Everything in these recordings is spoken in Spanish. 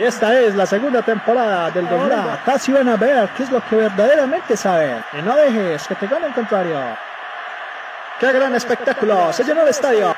Y esta es la segunda temporada del doblado. Casi van a ver qué es lo que verdaderamente saben. Y no dejes que te gane el contrario. ¡Qué gran espectáculo! Se llenó el estadio.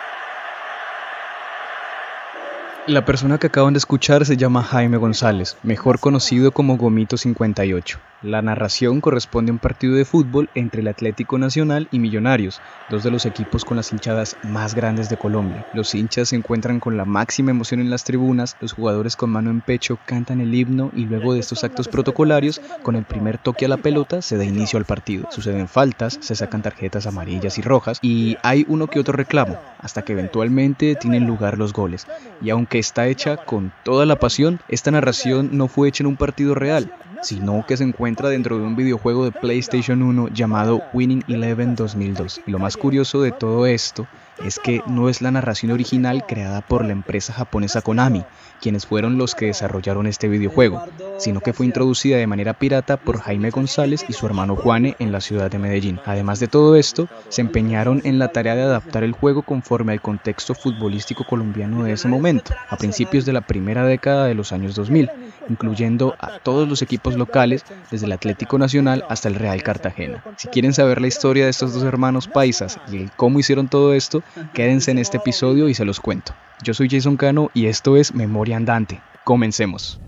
La persona que acaban de escuchar se llama Jaime González, mejor conocido como Gomito 58. La narración corresponde a un partido de fútbol entre el Atlético Nacional y Millonarios, dos de los equipos con las hinchadas más grandes de Colombia. Los hinchas se encuentran con la máxima emoción en las tribunas, los jugadores con mano en pecho cantan el himno y luego de estos actos protocolarios, con el primer toque a la pelota se da inicio al partido. Suceden faltas, se sacan tarjetas amarillas y rojas y hay uno que otro reclamo, hasta que eventualmente tienen lugar los goles. Y aunque está hecha con toda la pasión, esta narración no fue hecha en un partido real, sino que se encuentra dentro de un videojuego de PlayStation 1 llamado Winning Eleven 2002. Y lo más curioso de todo esto es que no es la narración original creada por la empresa japonesa Konami, quienes fueron los que desarrollaron este videojuego, sino que fue introducida de manera pirata por Jaime González y su hermano Juane en la ciudad de Medellín. Además de todo esto, se empeñaron en la tarea de adaptar el juego conforme al contexto futbolístico colombiano de ese momento, a principios de la primera década de los años 2000, incluyendo a todos los equipos locales, desde el Atlético Nacional hasta el Real Cartagena. Si quieren saber la historia de estos dos hermanos paisas y el cómo hicieron todo esto, quédense en este episodio y se los cuento. Yo soy Jason Cano y esto es Memoria Andante. Comencemos.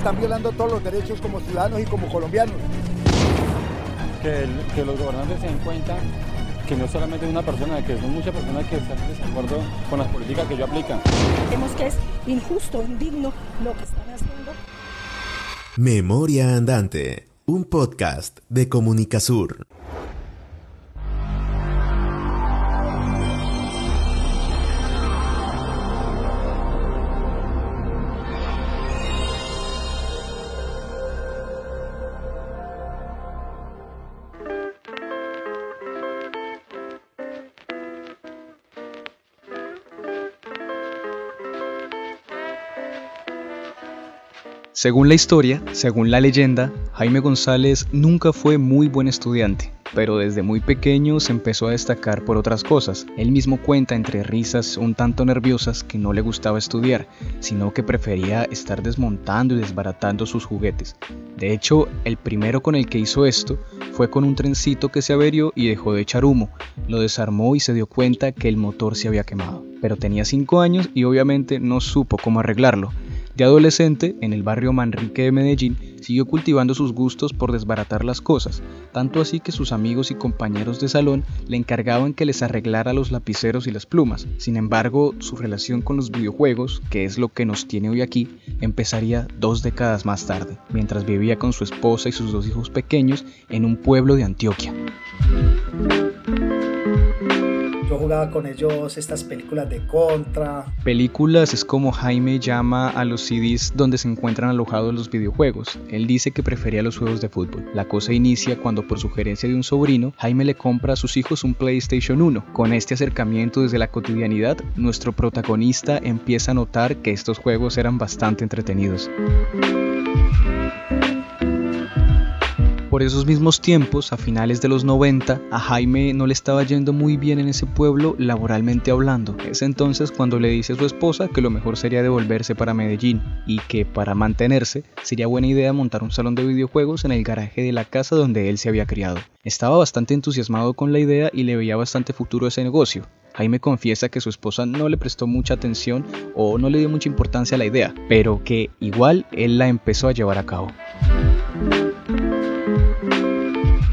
están violando todos los derechos como ciudadanos y como colombianos. Que, que los gobernantes se den cuenta que no solamente una persona, que son muchas personas que están en desacuerdo con las políticas que ellos aplican. Vemos que es injusto, indigno lo que están haciendo. Memoria Andante, un podcast de Comunicasur. Según la historia, según la leyenda, Jaime González nunca fue muy buen estudiante, pero desde muy pequeño se empezó a destacar por otras cosas. Él mismo cuenta entre risas un tanto nerviosas que no le gustaba estudiar, sino que prefería estar desmontando y desbaratando sus juguetes. De hecho, el primero con el que hizo esto fue con un trencito que se averió y dejó de echar humo. Lo desarmó y se dio cuenta que el motor se había quemado. Pero tenía 5 años y obviamente no supo cómo arreglarlo. De adolescente, en el barrio Manrique de Medellín, siguió cultivando sus gustos por desbaratar las cosas, tanto así que sus amigos y compañeros de salón le encargaban que les arreglara los lapiceros y las plumas. Sin embargo, su relación con los videojuegos, que es lo que nos tiene hoy aquí, empezaría dos décadas más tarde, mientras vivía con su esposa y sus dos hijos pequeños en un pueblo de Antioquia. Con ellos estas películas de contra. Películas es como Jaime llama a los CDs donde se encuentran alojados los videojuegos. Él dice que prefería los juegos de fútbol. La cosa inicia cuando por sugerencia de un sobrino, Jaime le compra a sus hijos un PlayStation 1. Con este acercamiento desde la cotidianidad, nuestro protagonista empieza a notar que estos juegos eran bastante entretenidos. Por esos mismos tiempos, a finales de los 90, a Jaime no le estaba yendo muy bien en ese pueblo laboralmente hablando. Es entonces cuando le dice a su esposa que lo mejor sería devolverse para Medellín y que para mantenerse sería buena idea montar un salón de videojuegos en el garaje de la casa donde él se había criado. Estaba bastante entusiasmado con la idea y le veía bastante futuro a ese negocio. Jaime confiesa que su esposa no le prestó mucha atención o no le dio mucha importancia a la idea, pero que igual él la empezó a llevar a cabo.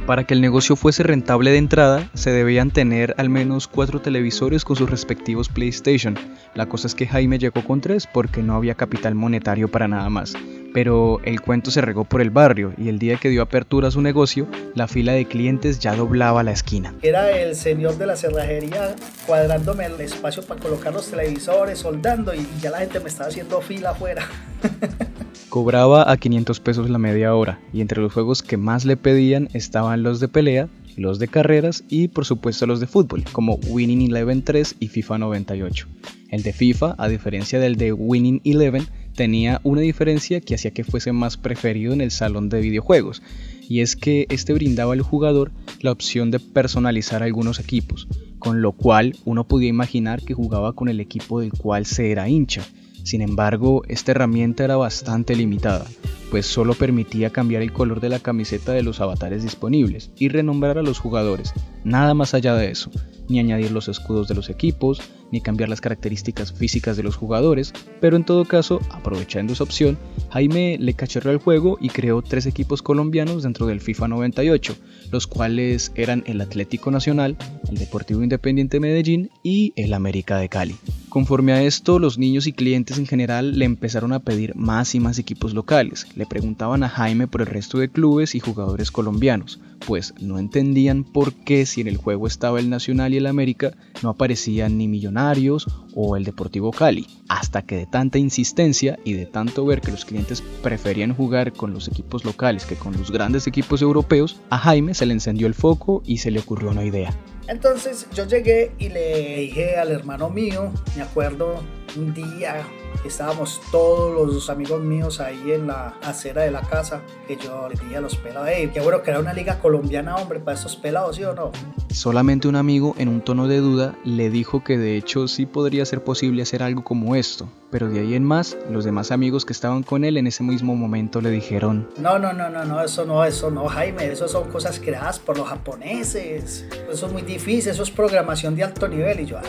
Para que el negocio fuese rentable de entrada, se debían tener al menos cuatro televisores con sus respectivos PlayStation. La cosa es que Jaime llegó con tres porque no había capital monetario para nada más. Pero el cuento se regó por el barrio y el día que dio apertura a su negocio, la fila de clientes ya doblaba la esquina. Era el señor de la cerrajería cuadrándome el espacio para colocar los televisores, soldando y ya la gente me estaba haciendo fila afuera. Cobraba a 500 pesos la media hora y entre los juegos que más le pedían estaban los de pelea, los de carreras y por supuesto los de fútbol, como Winning Eleven 3 y FIFA 98. El de FIFA, a diferencia del de Winning Eleven, tenía una diferencia que hacía que fuese más preferido en el salón de videojuegos, y es que este brindaba al jugador la opción de personalizar algunos equipos. con lo cual uno podía imaginar que jugaba con el equipo del cual se era hincha. Sin embargo, esta herramienta era bastante limitada, pues solo permitía cambiar el color de la camiseta de los avatares disponibles y renombrar a los jugadores, nada más allá de eso, ni añadir los escudos de los equipos, ni cambiar las características físicas de los jugadores, pero en todo caso, aprovechando esa opción, Jaime le cacharró el juego y creó tres equipos colombianos dentro del FIFA 98, los cuales eran el Atlético Nacional, el Deportivo Independiente Medellín y el América de Cali. Conforme a esto, los niños y clientes en general le empezaron a pedir más y más equipos locales. Le preguntaban a Jaime por el resto de clubes y jugadores colombianos, pues no entendían por qué si en el juego estaba el Nacional y el América no aparecían ni Millonarios o el Deportivo Cali, hasta que de tanta insistencia y de tanto ver que los clientes preferían jugar con los equipos locales que con los grandes equipos europeos, a Jaime se le encendió el foco y se le ocurrió una idea. Entonces yo llegué y le dije al hermano mío, me acuerdo un día estábamos todos los amigos míos ahí en la acera de la casa, que yo le dije a los pelados, hey, qué bueno que era una liga colombiana, hombre, para estos pelados, ¿sí o no? Solamente un amigo, en un tono de duda, le dijo que de hecho sí podría ser posible hacer algo como esto, pero de ahí en más, los demás amigos que estaban con él en ese mismo momento le dijeron, no, no, no, no, no, eso no, eso no, Jaime, eso son cosas creadas por los japoneses, eso es muy difícil, eso es programación de alto nivel, y yo, ah.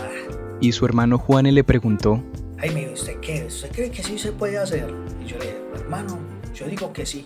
Y su hermano Juan le preguntó, Jaime, ¿usted qué? ¿Usted cree que sí se puede hacer? Y yo le dije, hermano, yo digo que sí.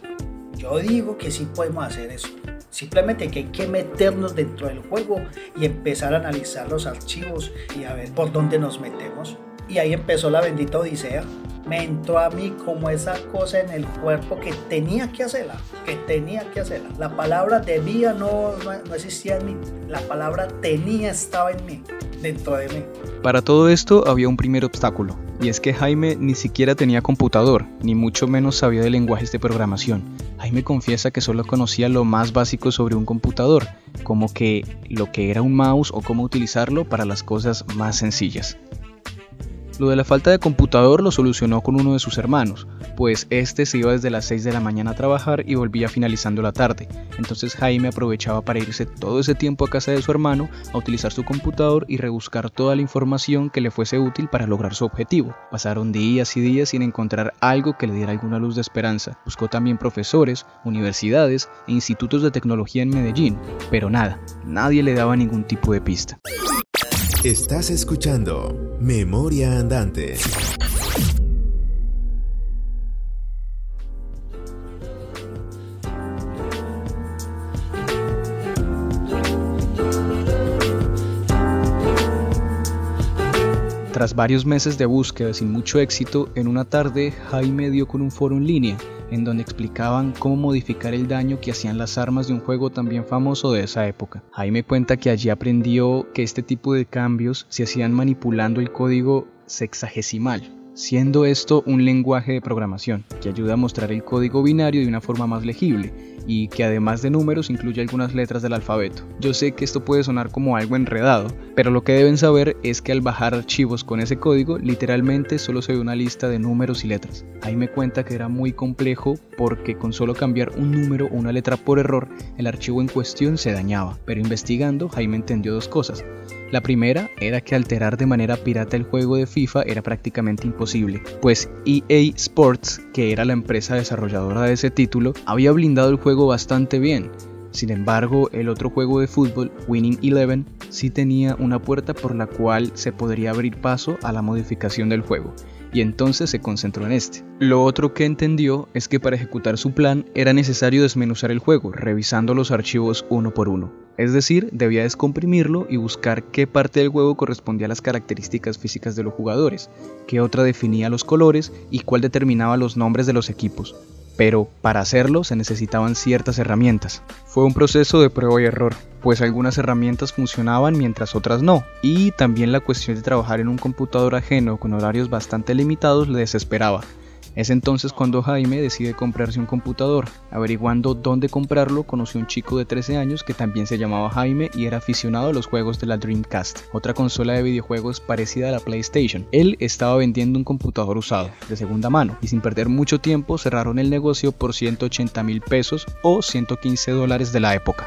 Yo digo que sí podemos hacer eso. Simplemente que hay que meternos dentro del juego y empezar a analizar los archivos y a ver por dónde nos metemos. Y ahí empezó la bendita odisea. Me entró a mí como esa cosa en el cuerpo que tenía que hacerla, que tenía que hacerla. La palabra debía no, no, no existía en mí, la palabra tenía estaba en mí, dentro de mí. Para todo esto había un primer obstáculo, y es que Jaime ni siquiera tenía computador, ni mucho menos sabía de lenguajes de programación. Jaime confiesa que solo conocía lo más básico sobre un computador, como que lo que era un mouse o cómo utilizarlo para las cosas más sencillas. Lo de la falta de computador lo solucionó con uno de sus hermanos, pues este se iba desde las 6 de la mañana a trabajar y volvía finalizando la tarde. Entonces Jaime aprovechaba para irse todo ese tiempo a casa de su hermano a utilizar su computador y rebuscar toda la información que le fuese útil para lograr su objetivo. Pasaron días y días sin encontrar algo que le diera alguna luz de esperanza. Buscó también profesores, universidades e institutos de tecnología en Medellín, pero nada, nadie le daba ningún tipo de pista. Estás escuchando Memoria Andante. Tras varios meses de búsqueda sin mucho éxito, en una tarde Jaime dio con un foro en línea en donde explicaban cómo modificar el daño que hacían las armas de un juego también famoso de esa época. Jaime cuenta que allí aprendió que este tipo de cambios se hacían manipulando el código sexagesimal, siendo esto un lenguaje de programación que ayuda a mostrar el código binario de una forma más legible y que además de números incluye algunas letras del alfabeto. Yo sé que esto puede sonar como algo enredado, pero lo que deben saber es que al bajar archivos con ese código literalmente solo se ve una lista de números y letras. Ahí me cuenta que era muy complejo porque con solo cambiar un número o una letra por error el archivo en cuestión se dañaba, pero investigando Jaime entendió dos cosas. La primera era que alterar de manera pirata el juego de FIFA era prácticamente imposible, pues EA Sports, que era la empresa desarrolladora de ese título, había blindado el juego bastante bien. Sin embargo, el otro juego de fútbol, Winning Eleven, sí tenía una puerta por la cual se podría abrir paso a la modificación del juego, y entonces se concentró en este. Lo otro que entendió es que para ejecutar su plan era necesario desmenuzar el juego, revisando los archivos uno por uno. Es decir, debía descomprimirlo y buscar qué parte del juego correspondía a las características físicas de los jugadores, qué otra definía los colores y cuál determinaba los nombres de los equipos. Pero para hacerlo se necesitaban ciertas herramientas. Fue un proceso de prueba y error, pues algunas herramientas funcionaban mientras otras no, y también la cuestión de trabajar en un computador ajeno con horarios bastante limitados le desesperaba. Es entonces cuando Jaime decide comprarse un computador. Averiguando dónde comprarlo, conoció a un chico de 13 años que también se llamaba Jaime y era aficionado a los juegos de la Dreamcast, otra consola de videojuegos parecida a la PlayStation. Él estaba vendiendo un computador usado, de segunda mano, y sin perder mucho tiempo cerraron el negocio por 180 mil pesos o 115 dólares de la época.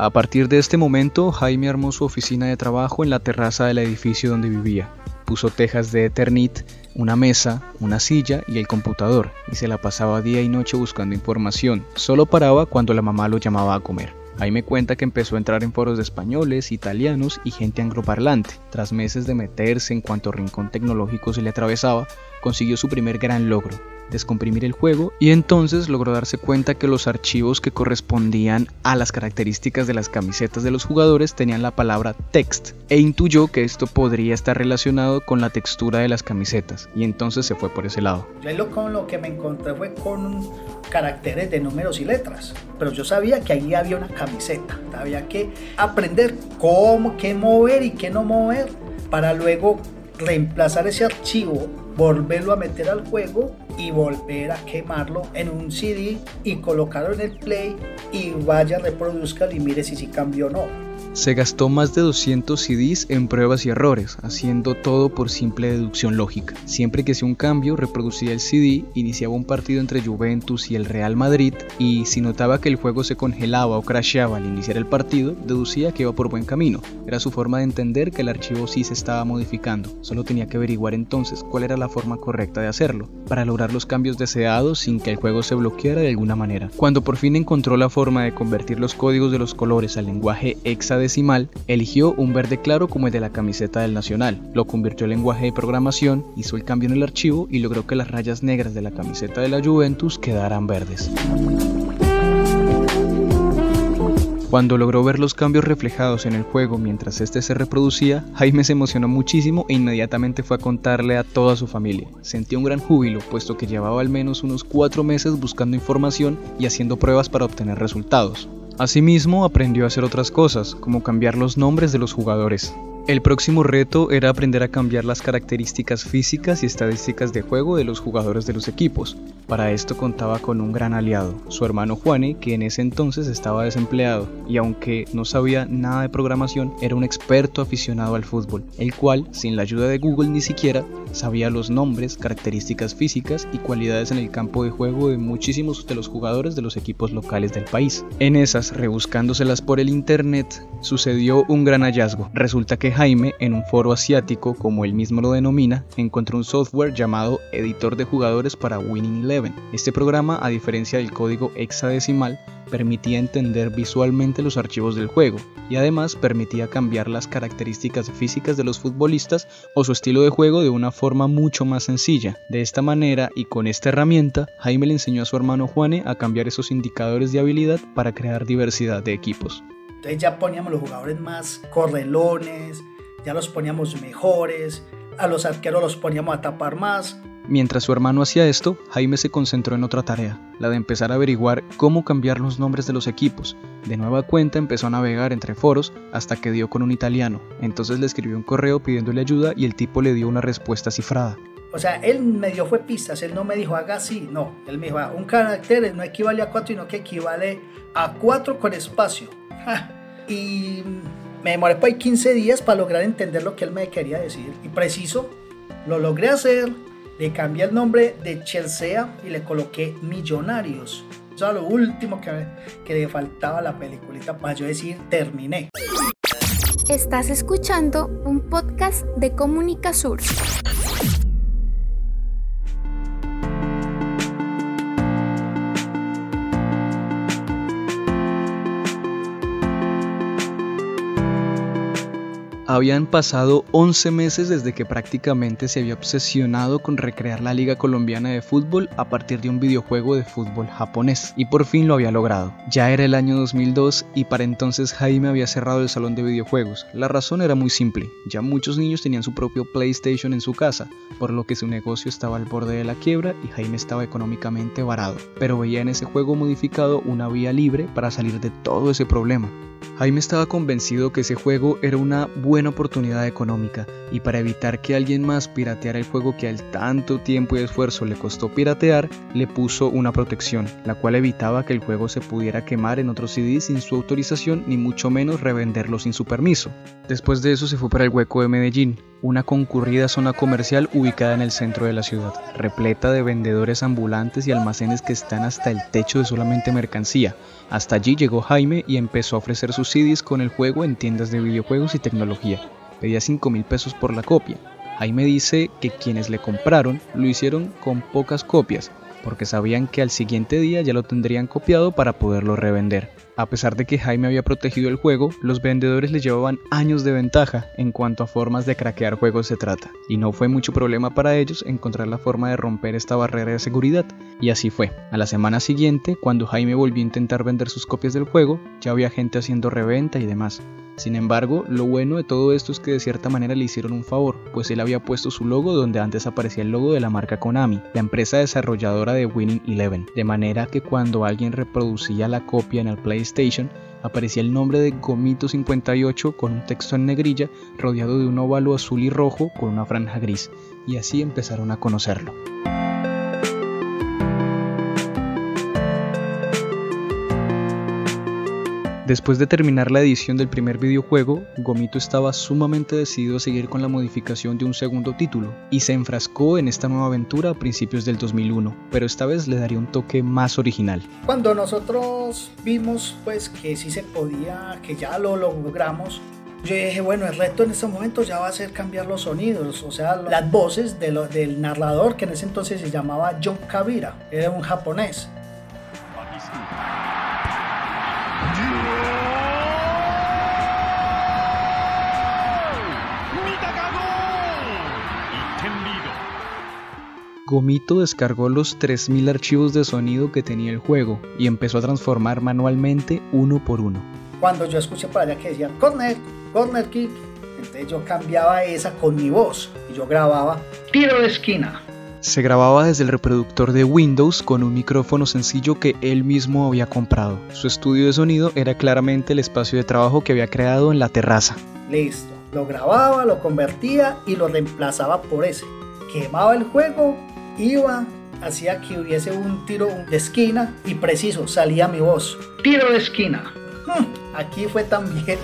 A partir de este momento, Jaime armó su oficina de trabajo en la terraza del edificio donde vivía. Puso tejas de Eternit, una mesa, una silla y el computador, y se la pasaba día y noche buscando información. Solo paraba cuando la mamá lo llamaba a comer. Ahí me cuenta que empezó a entrar en foros de españoles, italianos y gente angloparlante. Tras meses de meterse en cuanto rincón tecnológico se le atravesaba, consiguió su primer gran logro, descomprimir el juego y entonces logró darse cuenta que los archivos que correspondían a las características de las camisetas de los jugadores tenían la palabra text e intuyó que esto podría estar relacionado con la textura de las camisetas y entonces se fue por ese lado. Yo lo, con lo que me encontré fue con caracteres de números y letras, pero yo sabía que ahí había una camiseta, había que aprender cómo, qué mover y qué no mover para luego reemplazar ese archivo, volverlo a meter al juego y volver a quemarlo en un CD y colocarlo en el play y vaya, reproduzca y mire si sí cambió o no. Se gastó más de 200 CDs en pruebas y errores, haciendo todo por simple deducción lógica. Siempre que hacía un cambio, reproducía el CD, iniciaba un partido entre Juventus y el Real Madrid y si notaba que el juego se congelaba o crasheaba al iniciar el partido, deducía que iba por buen camino. Era su forma de entender que el archivo sí se estaba modificando. Solo tenía que averiguar entonces cuál era la forma correcta de hacerlo, para lograr los cambios deseados sin que el juego se bloqueara de alguna manera. Cuando por fin encontró la forma de convertir los códigos de los colores al lenguaje hexadecimal, eligió un verde claro como el de la camiseta del Nacional, lo convirtió en lenguaje de programación, hizo el cambio en el archivo y logró que las rayas negras de la camiseta de la Juventus quedaran verdes. Cuando logró ver los cambios reflejados en el juego mientras este se reproducía, Jaime se emocionó muchísimo e inmediatamente fue a contarle a toda su familia. Sentía un gran júbilo, puesto que llevaba al menos unos cuatro meses buscando información y haciendo pruebas para obtener resultados. Asimismo, aprendió a hacer otras cosas, como cambiar los nombres de los jugadores. El próximo reto era aprender a cambiar las características físicas y estadísticas de juego de los jugadores de los equipos. Para esto contaba con un gran aliado, su hermano Juane, que en ese entonces estaba desempleado y aunque no sabía nada de programación, era un experto aficionado al fútbol, el cual, sin la ayuda de Google ni siquiera, sabía los nombres, características físicas y cualidades en el campo de juego de muchísimos de los jugadores de los equipos locales del país. En esas, rebuscándoselas por el internet, sucedió un gran hallazgo. Resulta que Jaime, en un foro asiático, como él mismo lo denomina, encontró un software llamado Editor de Jugadores para Winning Eleven. Este programa, a diferencia del código hexadecimal, permitía entender visualmente los archivos del juego y además permitía cambiar las características físicas de los futbolistas o su estilo de juego de una forma mucho más sencilla. De esta manera y con esta herramienta, Jaime le enseñó a su hermano Juane a cambiar esos indicadores de habilidad para crear diversidad de equipos. Entonces ya poníamos los jugadores más correlones, ya los poníamos mejores, a los arqueros los poníamos a tapar más. Mientras su hermano hacía esto, Jaime se concentró en otra tarea, la de empezar a averiguar cómo cambiar los nombres de los equipos. De nueva cuenta empezó a navegar entre foros hasta que dio con un italiano. Entonces le escribió un correo pidiéndole ayuda y el tipo le dio una respuesta cifrada. O sea, él me dio fue pistas, él no me dijo haga así, no. Él me dijo, ah, un carácter no equivale a cuatro, sino que equivale a cuatro con espacio. Y me demoré por ahí 15 días para lograr entender lo que él me quería decir. Y preciso, lo logré hacer. Le cambié el nombre de Chelsea y le coloqué Millonarios. Eso era lo último que, que le faltaba a la peliculita para yo decir terminé. Estás escuchando un podcast de Comunica Sur. Habían pasado 11 meses desde que prácticamente se había obsesionado con recrear la Liga Colombiana de Fútbol a partir de un videojuego de fútbol japonés, y por fin lo había logrado. Ya era el año 2002 y para entonces Jaime había cerrado el salón de videojuegos. La razón era muy simple, ya muchos niños tenían su propio PlayStation en su casa, por lo que su negocio estaba al borde de la quiebra y Jaime estaba económicamente varado, pero veía en ese juego modificado una vía libre para salir de todo ese problema. Jaime estaba convencido que ese juego era una buena oportunidad económica, y para evitar que alguien más pirateara el juego que al tanto tiempo y esfuerzo le costó piratear, le puso una protección, la cual evitaba que el juego se pudiera quemar en otros CDs sin su autorización ni mucho menos revenderlo sin su permiso. Después de eso se fue para el hueco de Medellín, una concurrida zona comercial ubicada en el centro de la ciudad, repleta de vendedores ambulantes y almacenes que están hasta el techo de solamente mercancía. Hasta allí llegó Jaime y empezó a ofrecer sus CDs con el juego en tiendas de videojuegos y tecnología pedía 5 mil pesos por la copia. Jaime dice que quienes le compraron lo hicieron con pocas copias, porque sabían que al siguiente día ya lo tendrían copiado para poderlo revender. A pesar de que Jaime había protegido el juego, los vendedores le llevaban años de ventaja en cuanto a formas de craquear juegos se trata, y no fue mucho problema para ellos encontrar la forma de romper esta barrera de seguridad, y así fue. A la semana siguiente, cuando Jaime volvió a intentar vender sus copias del juego, ya había gente haciendo reventa y demás. Sin embargo, lo bueno de todo esto es que de cierta manera le hicieron un favor, pues él había puesto su logo donde antes aparecía el logo de la marca Konami, la empresa desarrolladora de Winning Eleven, de manera que cuando alguien reproducía la copia en el PlayStation, aparecía el nombre de Gomito58 con un texto en negrilla rodeado de un óvalo azul y rojo con una franja gris, y así empezaron a conocerlo. Después de terminar la edición del primer videojuego, Gomito estaba sumamente decidido a seguir con la modificación de un segundo título, y se enfrascó en esta nueva aventura a principios del 2001, pero esta vez le daría un toque más original. Cuando nosotros vimos pues que sí se podía, que ya lo logramos, yo dije, bueno, el reto en estos momentos ya va a ser cambiar los sonidos, o sea, las voces de del narrador, que en ese entonces se llamaba John Kabira, era un japonés. Gomito descargó los 3000 archivos de sonido que tenía el juego y empezó a transformar manualmente uno por uno. Cuando yo escuché para allá que decía corner, corner kick, entonces yo cambiaba esa con mi voz y yo grababa tiro de esquina. Se grababa desde el reproductor de Windows con un micrófono sencillo que él mismo había comprado. Su estudio de sonido era claramente el espacio de trabajo que había creado en la terraza. Listo, lo grababa, lo convertía y lo reemplazaba por ese. Quemaba el juego iba, hacía que hubiese un tiro de esquina y preciso, salía mi voz. Tiro de esquina. Hmm, aquí fue también.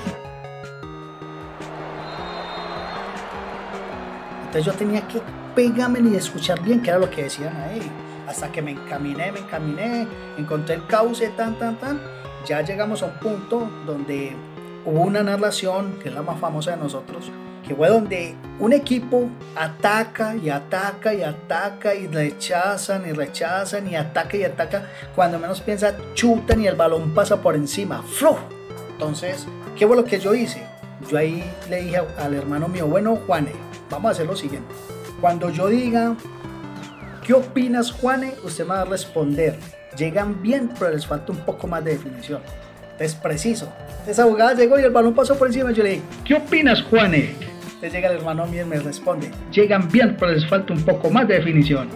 Entonces yo tenía que pegarme y escuchar bien qué era lo que decían ahí. Hasta que me encaminé, me encaminé, encontré el cauce, tan, tan, tan. Ya llegamos a un punto donde hubo una narración, que es la más famosa de nosotros, que fue donde un equipo ataca y ataca y ataca y rechazan y rechazan y ataca y ataca. Cuando menos piensa, chutan y el balón pasa por encima. ¡Flu! Entonces, ¿qué fue lo que yo hice? Yo ahí le dije al hermano mío, bueno, Juane, vamos a hacer lo siguiente. Cuando yo diga, ¿qué opinas, Juane? Usted me va a responder. Llegan bien, pero les falta un poco más de definición. Es preciso. Esa jugada llegó y el balón pasó por encima. Yo le dije, ¿qué opinas, Juane? Llega el hermano mío y me responde, llegan bien, pero les falta un poco más de definición.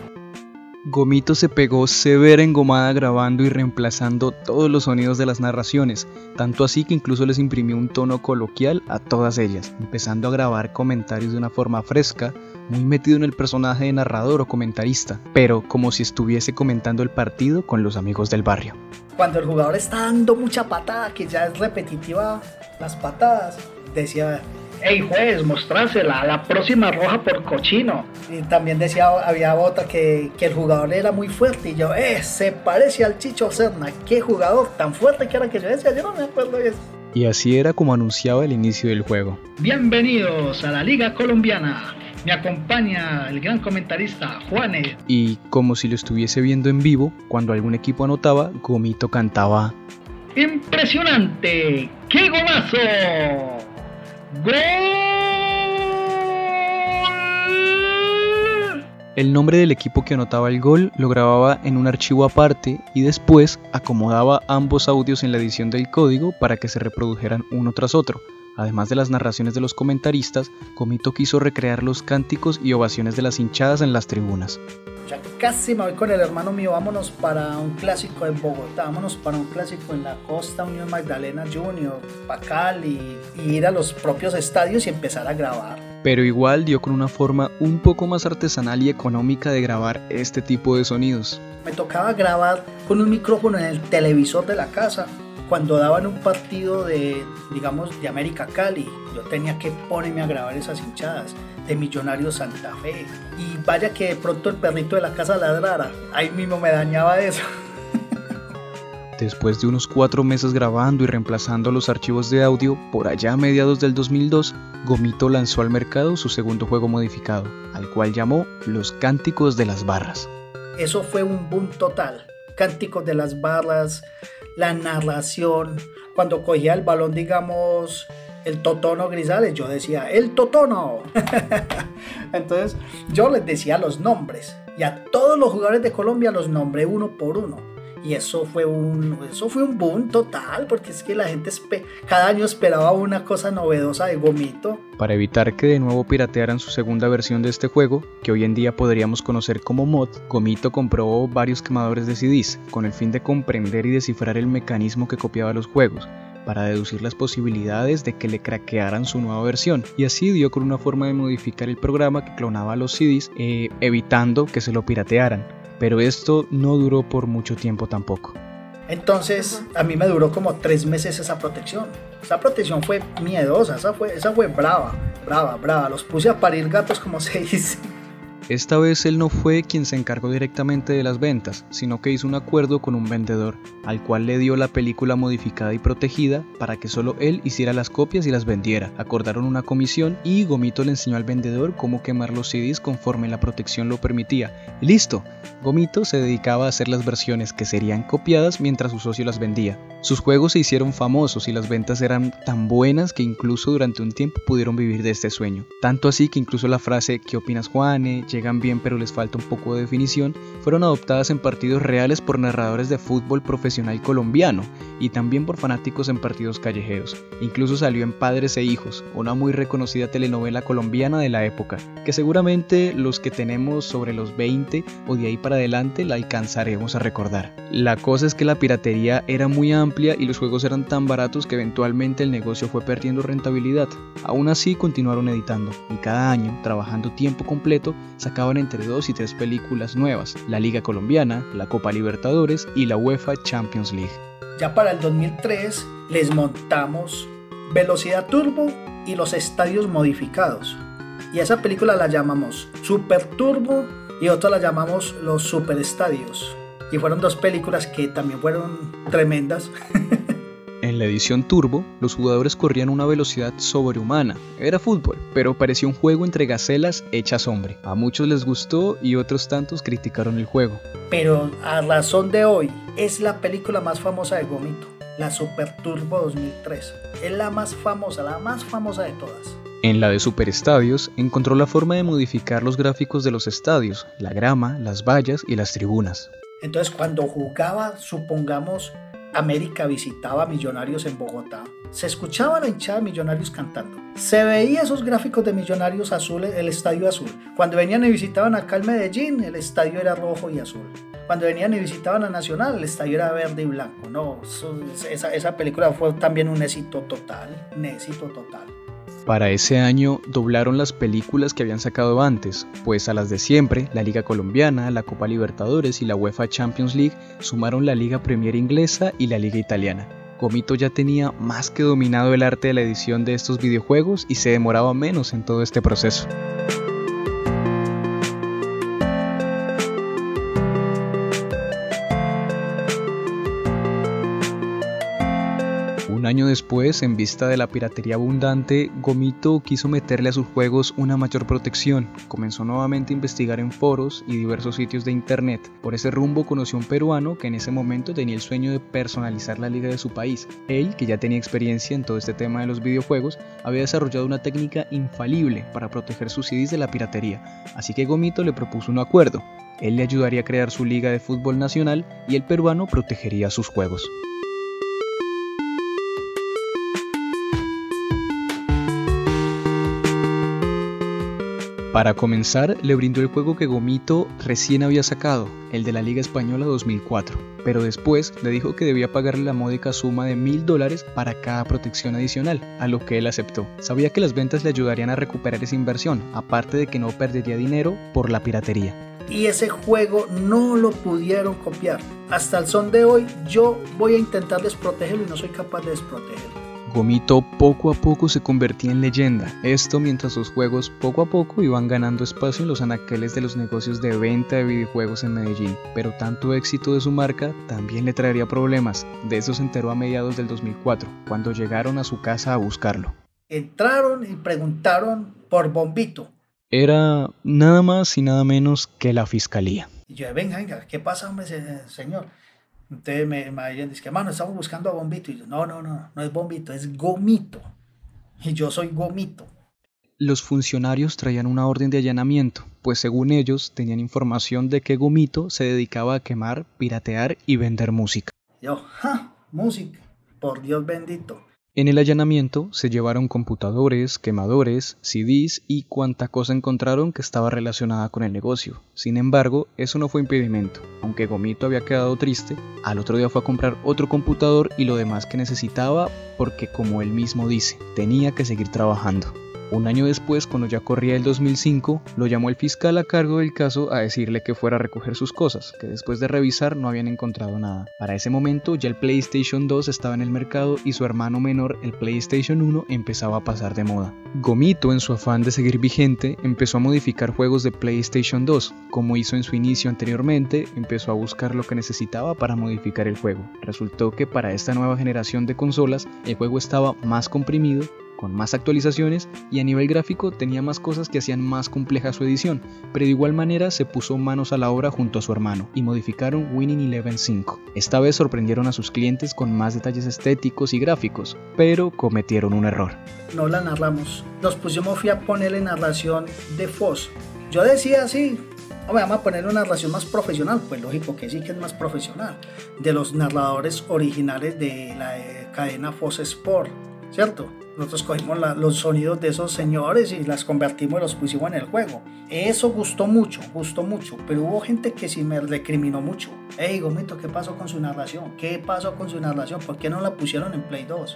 Gomito se pegó severa engomada grabando y reemplazando todos los sonidos de las narraciones, tanto así que incluso les imprimió un tono coloquial a todas ellas, empezando a grabar comentarios de una forma fresca, muy metido en el personaje de narrador o comentarista, pero como si estuviese comentando el partido con los amigos del barrio. Cuando el jugador está dando mucha patada, que ya es repetitiva las patadas, decía, hey juez, mostrásela, la próxima roja por cochino. Y también decía, había otra que, que el jugador era muy fuerte y yo, eh, se parece al Chicho Serna, qué jugador tan fuerte que era que yo decía, yo no me acuerdo de eso. Y así era como anunciaba el inicio del juego. Bienvenidos a la Liga Colombiana. Me acompaña el gran comentarista Juanes. Y como si lo estuviese viendo en vivo, cuando algún equipo anotaba, Gomito cantaba. ¡Impresionante! ¡Qué golazo! El nombre del equipo que anotaba el gol lo grababa en un archivo aparte y después acomodaba ambos audios en la edición del código para que se reprodujeran uno tras otro. Además de las narraciones de los comentaristas, Comito quiso recrear los cánticos y ovaciones de las hinchadas en las tribunas. Ya casi me voy con el hermano mío, vámonos para un clásico en Bogotá, vámonos para un clásico en la costa, Unión Magdalena Junior, Pacal y, y ir a los propios estadios y empezar a grabar pero igual dio con una forma un poco más artesanal y económica de grabar este tipo de sonidos. Me tocaba grabar con un micrófono en el televisor de la casa. Cuando daban un partido de, digamos, de América Cali, yo tenía que ponerme a grabar esas hinchadas de Millonarios Santa Fe. Y vaya que de pronto el perrito de la casa ladrara. Ahí mismo me dañaba eso. Después de unos cuatro meses grabando y reemplazando los archivos de audio, por allá a mediados del 2002, Gomito lanzó al mercado su segundo juego modificado, al cual llamó Los Cánticos de las Barras. Eso fue un boom total. Cánticos de las Barras, la narración. Cuando cogía el balón, digamos, el Totono Grisales, yo decía, el Totono. Entonces yo les decía los nombres y a todos los jugadores de Colombia los nombré uno por uno y eso fue un, eso fue un boom total, porque es que la gente cada año esperaba una cosa novedosa de Gomito. Para evitar que de nuevo piratearan su segunda versión de este juego, que hoy en día podríamos conocer como mod, Gomito compró varios quemadores de CDs, con el fin de comprender y descifrar el mecanismo que copiaba los juegos para deducir las posibilidades de que le craquearan su nueva versión y así dio con una forma de modificar el programa que clonaba los CDs eh, evitando que se lo piratearan pero esto no duró por mucho tiempo tampoco. Entonces, a mí me duró como tres meses esa protección. Esa protección fue miedosa, esa fue, esa fue brava, brava, brava. Los puse a parir gatos como se dice. Esta vez él no fue quien se encargó directamente de las ventas, sino que hizo un acuerdo con un vendedor, al cual le dio la película modificada y protegida para que solo él hiciera las copias y las vendiera. Acordaron una comisión y Gomito le enseñó al vendedor cómo quemar los CDs conforme la protección lo permitía. Listo, Gomito se dedicaba a hacer las versiones que serían copiadas mientras su socio las vendía. Sus juegos se hicieron famosos y las ventas eran tan buenas que incluso durante un tiempo pudieron vivir de este sueño. Tanto así que incluso la frase ¿qué opinas Juane? Llegan bien pero les falta un poco de definición, fueron adoptadas en partidos reales por narradores de fútbol profesional colombiano y también por fanáticos en partidos callejeros. Incluso salió en Padres e Hijos, una muy reconocida telenovela colombiana de la época, que seguramente los que tenemos sobre los 20 o de ahí para adelante la alcanzaremos a recordar. La cosa es que la piratería era muy amplia y los juegos eran tan baratos que eventualmente el negocio fue perdiendo rentabilidad. Aún así continuaron editando y cada año, trabajando tiempo completo, sacaban entre dos y tres películas nuevas, la Liga Colombiana, la Copa Libertadores y la UEFA Champions League. Ya para el 2003 les montamos Velocidad Turbo y los estadios modificados. Y esa película la llamamos Super Turbo y otra la llamamos Los Super Estadios. Y fueron dos películas que también fueron tremendas. En la edición Turbo, los jugadores corrían a una velocidad sobrehumana. Era fútbol, pero parecía un juego entre gacelas hechas hombre. A muchos les gustó y otros tantos criticaron el juego. Pero a razón de hoy, es la película más famosa de Gomito, la Super Turbo 2003. Es la más famosa, la más famosa de todas. En la de Superestadios encontró la forma de modificar los gráficos de los estadios, la grama, las vallas y las tribunas. Entonces cuando jugaba, supongamos, América visitaba Millonarios en Bogotá, se escuchaba la hinchada de Millonarios cantando. Se veía esos gráficos de Millonarios azules, el estadio azul. Cuando venían y visitaban acá el Medellín, el estadio era rojo y azul. Cuando venían y visitaban a Nacional, el estadio era verde y blanco. No, esa, esa película fue también un éxito total, un éxito total. Para ese año doblaron las películas que habían sacado antes, pues a las de siempre, la Liga Colombiana, la Copa Libertadores y la UEFA Champions League sumaron la Liga Premier Inglesa y la Liga Italiana. Gomito ya tenía más que dominado el arte de la edición de estos videojuegos y se demoraba menos en todo este proceso. Año después, en vista de la piratería abundante, Gomito quiso meterle a sus juegos una mayor protección. Comenzó nuevamente a investigar en foros y diversos sitios de internet. Por ese rumbo conoció a un peruano que en ese momento tenía el sueño de personalizar la liga de su país. Él, que ya tenía experiencia en todo este tema de los videojuegos, había desarrollado una técnica infalible para proteger sus CDs de la piratería. Así que Gomito le propuso un acuerdo. Él le ayudaría a crear su liga de fútbol nacional y el peruano protegería sus juegos. Para comenzar, le brindó el juego que Gomito recién había sacado, el de la Liga Española 2004, pero después le dijo que debía pagarle la módica suma de mil dólares para cada protección adicional, a lo que él aceptó. Sabía que las ventas le ayudarían a recuperar esa inversión, aparte de que no perdería dinero por la piratería. Y ese juego no lo pudieron copiar. Hasta el son de hoy yo voy a intentar desprotegerlo y no soy capaz de desprotegerlo. Gomito poco a poco se convertía en leyenda, esto mientras sus juegos poco a poco iban ganando espacio en los anaqueles de los negocios de venta de videojuegos en Medellín, pero tanto éxito de su marca también le traería problemas, de eso se enteró a mediados del 2004, cuando llegaron a su casa a buscarlo. Entraron y preguntaron por Bombito. Era nada más y nada menos que la fiscalía. Y yo, venga, venga, ¿qué pasa, hombre, señor? Entonces me, me dice que, mano, estamos buscando a Bombito. Y yo, no, no, no, no es Bombito, es Gomito. Y yo soy Gomito. Los funcionarios traían una orden de allanamiento, pues según ellos tenían información de que Gomito se dedicaba a quemar, piratear y vender música. Yo, ja, música, por Dios bendito. En el allanamiento se llevaron computadores, quemadores, CDs y cuanta cosa encontraron que estaba relacionada con el negocio. Sin embargo, eso no fue impedimento. Aunque Gomito había quedado triste, al otro día fue a comprar otro computador y lo demás que necesitaba porque como él mismo dice, tenía que seguir trabajando. Un año después, cuando ya corría el 2005, lo llamó el fiscal a cargo del caso a decirle que fuera a recoger sus cosas, que después de revisar no habían encontrado nada. Para ese momento ya el PlayStation 2 estaba en el mercado y su hermano menor, el PlayStation 1, empezaba a pasar de moda. Gomito, en su afán de seguir vigente, empezó a modificar juegos de PlayStation 2. Como hizo en su inicio anteriormente, empezó a buscar lo que necesitaba para modificar el juego. Resultó que para esta nueva generación de consolas, el juego estaba más comprimido con más actualizaciones y a nivel gráfico tenía más cosas que hacían más compleja su edición, pero de igual manera se puso manos a la obra junto a su hermano y modificaron Winning Eleven 5. Esta vez sorprendieron a sus clientes con más detalles estéticos y gráficos, pero cometieron un error. No la narramos, nos pusimos a ponerle narración de Foss. Yo decía así, vamos a poner una narración más profesional, pues lógico que sí que es más profesional, de los narradores originales de la eh, cadena Foss Sport, ¿cierto? Nosotros cogimos los sonidos de esos señores y las convertimos y los pusimos en el juego. Eso gustó mucho, gustó mucho, pero hubo gente que sí me recriminó mucho. Hey, Gomito, ¿qué pasó con su narración? ¿Qué pasó con su narración? ¿Por qué no la pusieron en Play 2?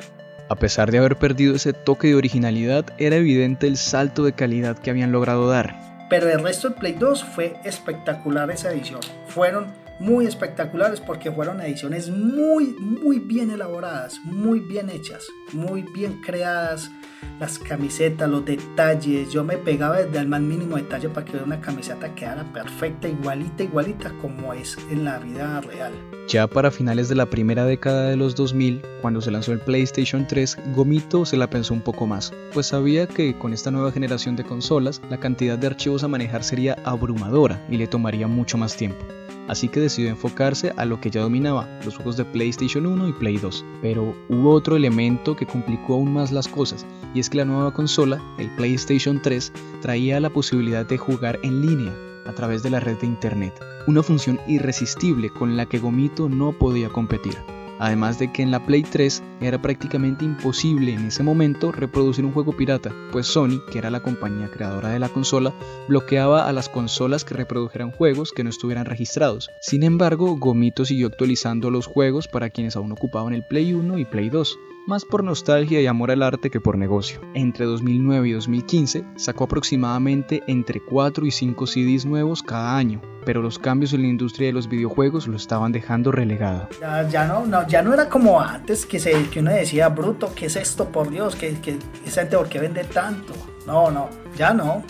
A pesar de haber perdido ese toque de originalidad, era evidente el salto de calidad que habían logrado dar. Pero el resto de Play 2 fue espectacular esa edición. Fueron muy espectaculares porque fueron ediciones muy, muy bien elaboradas, muy bien hechas, muy bien creadas. Las camisetas, los detalles, yo me pegaba desde el más mínimo detalle para que una camiseta quedara perfecta, igualita, igualita como es en la vida real. Ya para finales de la primera década de los 2000, cuando se lanzó el PlayStation 3, Gomito se la pensó un poco más, pues sabía que con esta nueva generación de consolas, la cantidad de archivos a manejar sería abrumadora y le tomaría mucho más tiempo así que decidió enfocarse a lo que ya dominaba, los juegos de PlayStation 1 y Play 2. Pero hubo otro elemento que complicó aún más las cosas, y es que la nueva consola, el PlayStation 3, traía la posibilidad de jugar en línea a través de la red de Internet, una función irresistible con la que Gomito no podía competir. Además de que en la Play 3 era prácticamente imposible en ese momento reproducir un juego pirata, pues Sony, que era la compañía creadora de la consola, bloqueaba a las consolas que reprodujeran juegos que no estuvieran registrados. Sin embargo, Gomito siguió actualizando los juegos para quienes aún ocupaban el Play 1 y Play 2 más por nostalgia y amor al arte que por negocio. Entre 2009 y 2015 sacó aproximadamente entre 4 y 5 CDs nuevos cada año, pero los cambios en la industria de los videojuegos lo estaban dejando relegado. Ya, no, ya no era como antes que, se, que uno decía, bruto, ¿qué es esto? Por Dios, ¿qué, qué, esa gente por qué vende tanto? No, no, ya no.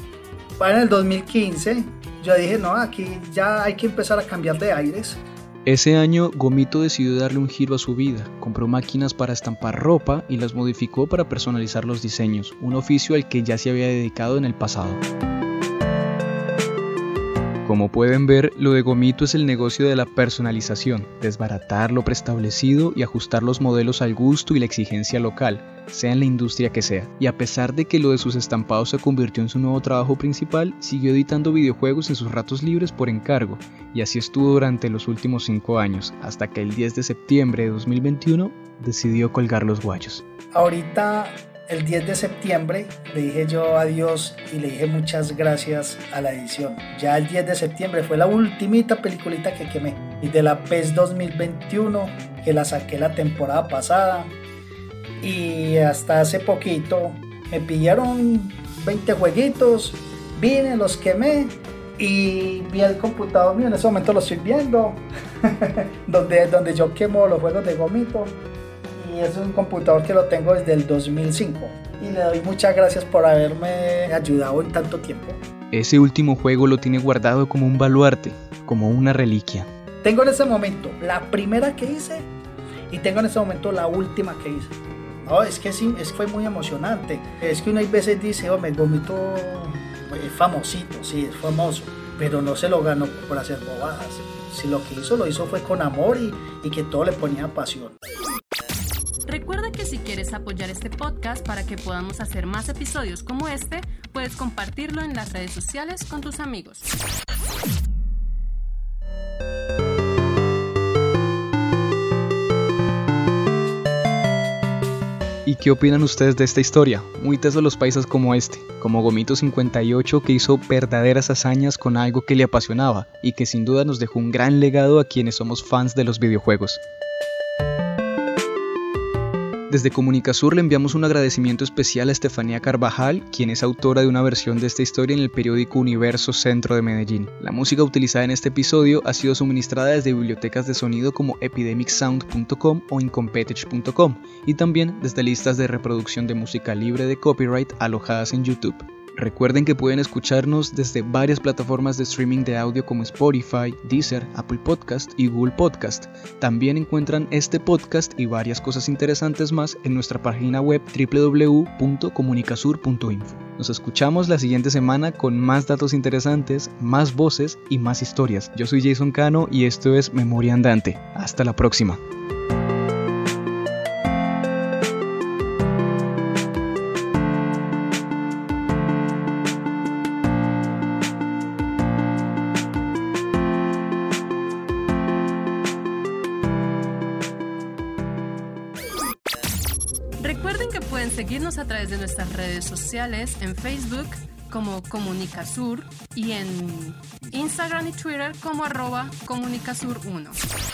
Para en el 2015 yo dije, no, aquí ya hay que empezar a cambiar de aires. Ese año Gomito decidió darle un giro a su vida, compró máquinas para estampar ropa y las modificó para personalizar los diseños, un oficio al que ya se había dedicado en el pasado. Como pueden ver, lo de Gomito es el negocio de la personalización, desbaratar lo preestablecido y ajustar los modelos al gusto y la exigencia local, sea en la industria que sea. Y a pesar de que lo de sus estampados se convirtió en su nuevo trabajo principal, siguió editando videojuegos en sus ratos libres por encargo, y así estuvo durante los últimos 5 años, hasta que el 10 de septiembre de 2021 decidió colgar los guayos. Ahorita el 10 de septiembre le dije yo adiós y le dije muchas gracias a la edición. Ya el 10 de septiembre fue la ultimita peliculita que quemé. Y de la PES 2021, que la saqué la temporada pasada. Y hasta hace poquito me pidieron 20 jueguitos, vine, los quemé y vi el computador mío, en ese momento lo estoy viendo, donde, donde yo quemo los juegos de gomito y es un computador que lo tengo desde el 2005 y le doy muchas gracias por haberme ayudado en tanto tiempo. Ese último juego lo tiene guardado como un baluarte, como una reliquia. Tengo en ese momento la primera que hice y tengo en ese momento la última que hice. No, es que sí, es fue muy emocionante. Es que uno hay veces dice, oh, me gomito es famosito, sí, es famoso, pero no se lo ganó por hacer bobadas. Si lo que hizo, lo hizo fue con amor y, y que todo le ponía pasión. Recuerda que si quieres apoyar este podcast para que podamos hacer más episodios como este, puedes compartirlo en las redes sociales con tus amigos. ¿Y qué opinan ustedes de esta historia? Muy tesos los países como este, como Gomito 58 que hizo verdaderas hazañas con algo que le apasionaba y que sin duda nos dejó un gran legado a quienes somos fans de los videojuegos. Desde Comunicasur le enviamos un agradecimiento especial a Estefanía Carvajal, quien es autora de una versión de esta historia en el periódico Universo Centro de Medellín. La música utilizada en este episodio ha sido suministrada desde bibliotecas de sonido como epidemicsound.com o incompetech.com y también desde listas de reproducción de música libre de copyright alojadas en YouTube. Recuerden que pueden escucharnos desde varias plataformas de streaming de audio como Spotify, Deezer, Apple Podcast y Google Podcast. También encuentran este podcast y varias cosas interesantes más en nuestra página web www.comunicasur.info. Nos escuchamos la siguiente semana con más datos interesantes, más voces y más historias. Yo soy Jason Cano y esto es Memoria Andante. Hasta la próxima. Sociales en Facebook como Comunicasur y en Instagram y Twitter como arroba Comunicasur1.